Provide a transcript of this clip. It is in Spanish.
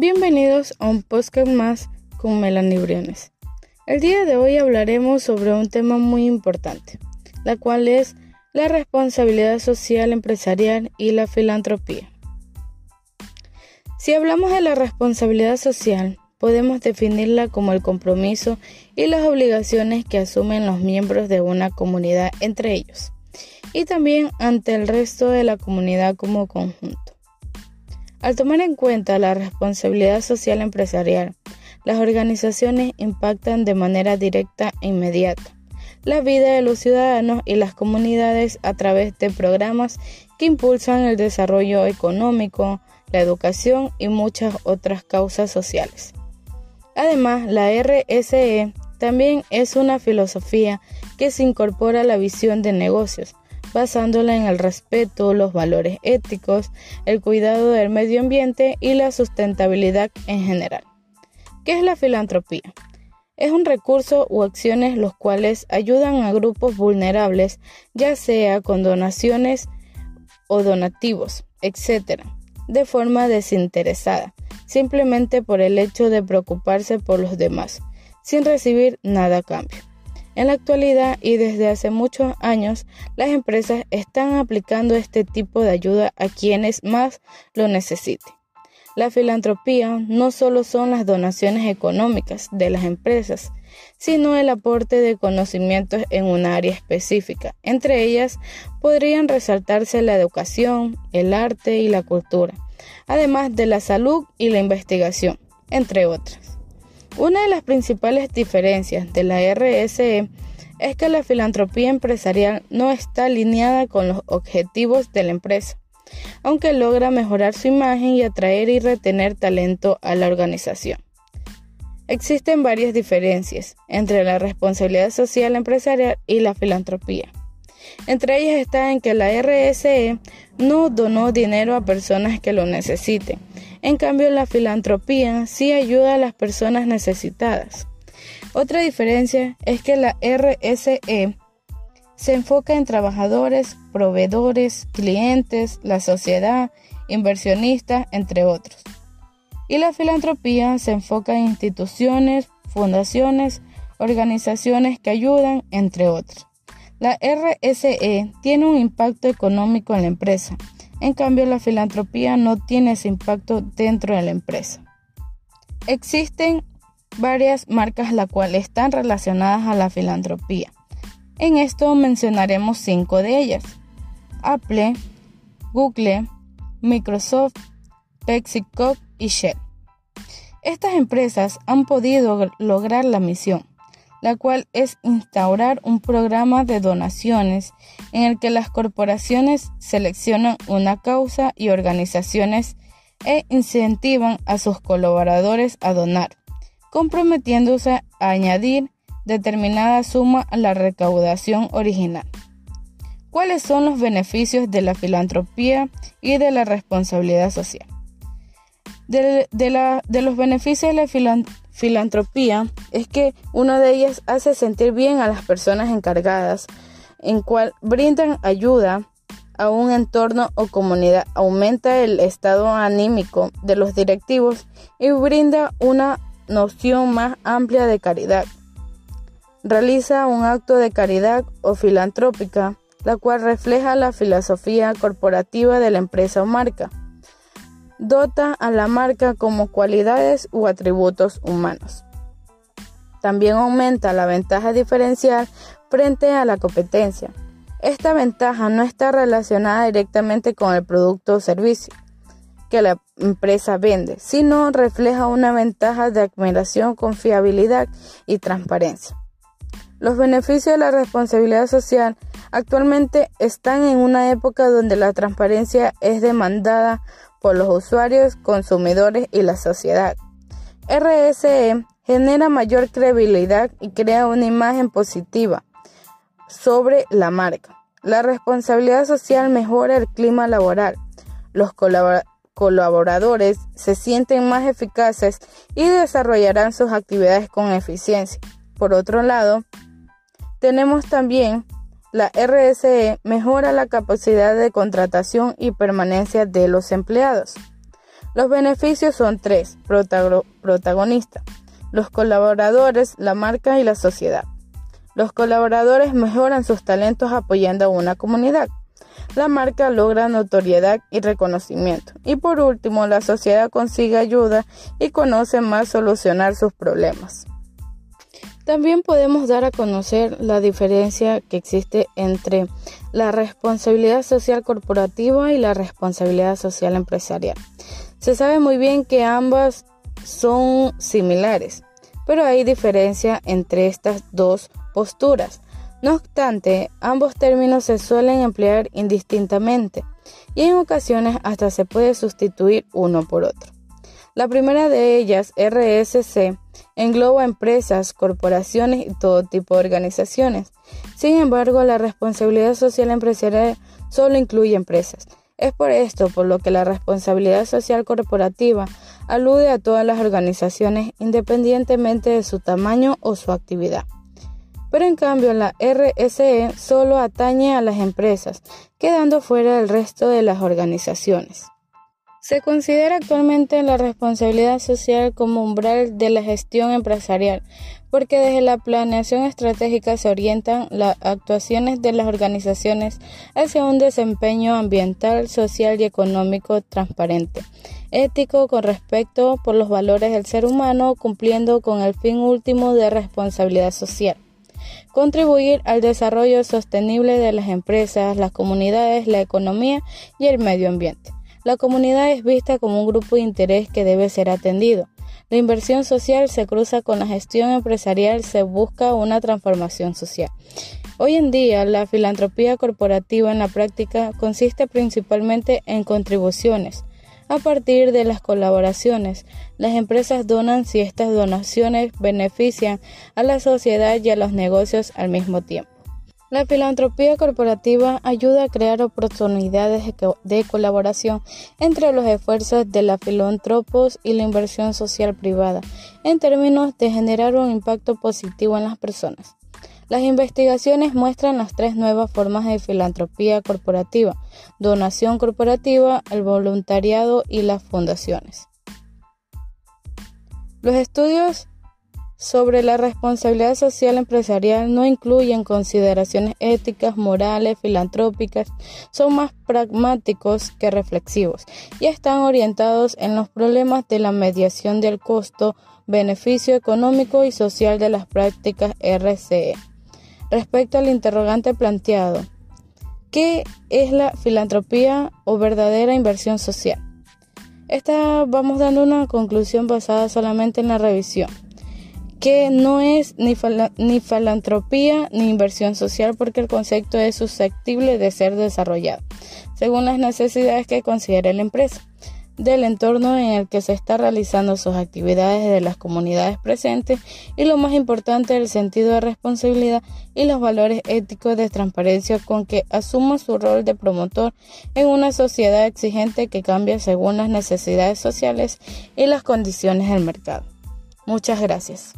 Bienvenidos a un podcast más con Melanie Briones. El día de hoy hablaremos sobre un tema muy importante, la cual es la responsabilidad social empresarial y la filantropía. Si hablamos de la responsabilidad social, podemos definirla como el compromiso y las obligaciones que asumen los miembros de una comunidad entre ellos, y también ante el resto de la comunidad como conjunto. Al tomar en cuenta la responsabilidad social empresarial, las organizaciones impactan de manera directa e inmediata la vida de los ciudadanos y las comunidades a través de programas que impulsan el desarrollo económico, la educación y muchas otras causas sociales. Además, la RSE también es una filosofía que se incorpora a la visión de negocios, basándola en el respeto, los valores éticos, el cuidado del medio ambiente y la sustentabilidad en general. ¿Qué es la filantropía? Es un recurso o acciones los cuales ayudan a grupos vulnerables, ya sea con donaciones o donativos, etc., de forma desinteresada, simplemente por el hecho de preocuparse por los demás, sin recibir nada a cambio. En la actualidad y desde hace muchos años, las empresas están aplicando este tipo de ayuda a quienes más lo necesiten. La filantropía no solo son las donaciones económicas de las empresas, sino el aporte de conocimientos en un área específica. Entre ellas podrían resaltarse la educación, el arte y la cultura, además de la salud y la investigación, entre otras. Una de las principales diferencias de la RSE es que la filantropía empresarial no está alineada con los objetivos de la empresa, aunque logra mejorar su imagen y atraer y retener talento a la organización. Existen varias diferencias entre la responsabilidad social empresarial y la filantropía. Entre ellas está en que la RSE no donó dinero a personas que lo necesiten, en cambio, la filantropía sí ayuda a las personas necesitadas. Otra diferencia es que la RSE se enfoca en trabajadores, proveedores, clientes, la sociedad, inversionistas, entre otros. Y la filantropía se enfoca en instituciones, fundaciones, organizaciones que ayudan, entre otros. La RSE tiene un impacto económico en la empresa, en cambio, la filantropía no tiene ese impacto dentro de la empresa. Existen varias marcas las cuales están relacionadas a la filantropía. En esto mencionaremos cinco de ellas. Apple, Google, Microsoft, PepsiCo y Shell. Estas empresas han podido lograr la misión la cual es instaurar un programa de donaciones en el que las corporaciones seleccionan una causa y organizaciones e incentivan a sus colaboradores a donar, comprometiéndose a añadir determinada suma a la recaudación original. ¿Cuáles son los beneficios de la filantropía y de la responsabilidad social? De, los beneficios de la filantropía es que una de ellas hace sentir bien a las personas encargadas, en cual brindan ayuda a un entorno o comunidad, aumenta el estado anímico de los directivos y brinda una noción más amplia de caridad. Realiza un acto de caridad o filantrópica, la cual refleja la filosofía corporativa de la empresa o marca dota a la marca como cualidades u atributos humanos. También aumenta la ventaja diferencial frente a la competencia. Esta ventaja no está relacionada directamente con el producto o servicio que la empresa vende, sino refleja una ventaja de admiración, confiabilidad y transparencia. Los beneficios de la responsabilidad social actualmente están en una época donde la transparencia es demandada por los usuarios, consumidores y la sociedad. RSE genera mayor credibilidad y crea una imagen positiva sobre la marca. La responsabilidad social mejora el clima laboral. Los colaboradores se sienten más eficaces y desarrollarán sus actividades con eficiencia. Por otro lado, tenemos también la RSE mejora la capacidad de contratación y permanencia de los empleados. Los beneficios son tres protagonistas, los colaboradores, la marca y la sociedad. Los colaboradores mejoran sus talentos apoyando a una comunidad. La marca logra notoriedad y reconocimiento. Y por último, la sociedad consigue ayuda y conoce más solucionar sus problemas. También podemos dar a conocer la diferencia que existe entre la responsabilidad social corporativa y la responsabilidad social empresarial. Se sabe muy bien que ambas son similares, pero hay diferencia entre estas dos posturas. No obstante, ambos términos se suelen emplear indistintamente y en ocasiones hasta se puede sustituir uno por otro. La primera de ellas, RSC, engloba empresas, corporaciones y todo tipo de organizaciones. Sin embargo, la responsabilidad social empresarial solo incluye empresas. Es por esto por lo que la responsabilidad social corporativa alude a todas las organizaciones independientemente de su tamaño o su actividad. Pero en cambio la RSE solo atañe a las empresas, quedando fuera del resto de las organizaciones. Se considera actualmente la responsabilidad social como umbral de la gestión empresarial, porque desde la planeación estratégica se orientan las actuaciones de las organizaciones hacia un desempeño ambiental, social y económico transparente, ético con respecto por los valores del ser humano, cumpliendo con el fin último de responsabilidad social contribuir al desarrollo sostenible de las empresas, las comunidades, la economía y el medio ambiente. La comunidad es vista como un grupo de interés que debe ser atendido. La inversión social se cruza con la gestión empresarial, se busca una transformación social. Hoy en día, la filantropía corporativa en la práctica consiste principalmente en contribuciones. A partir de las colaboraciones, las empresas donan si estas donaciones benefician a la sociedad y a los negocios al mismo tiempo. La filantropía corporativa ayuda a crear oportunidades de colaboración entre los esfuerzos de los filántropos y la inversión social privada, en términos de generar un impacto positivo en las personas. Las investigaciones muestran las tres nuevas formas de filantropía corporativa, donación corporativa, el voluntariado y las fundaciones. Los estudios sobre la responsabilidad social empresarial no incluyen consideraciones éticas, morales, filantrópicas, son más pragmáticos que reflexivos y están orientados en los problemas de la mediación del costo, beneficio económico y social de las prácticas RCE. Respecto al interrogante planteado, ¿qué es la filantropía o verdadera inversión social? Esta vamos dando una conclusión basada solamente en la revisión que no es ni, ni filantropía ni inversión social porque el concepto es susceptible de ser desarrollado según las necesidades que considere la empresa del entorno en el que se está realizando sus actividades de las comunidades presentes y lo más importante el sentido de responsabilidad y los valores éticos de transparencia con que asuma su rol de promotor en una sociedad exigente que cambia según las necesidades sociales y las condiciones del mercado. Muchas gracias.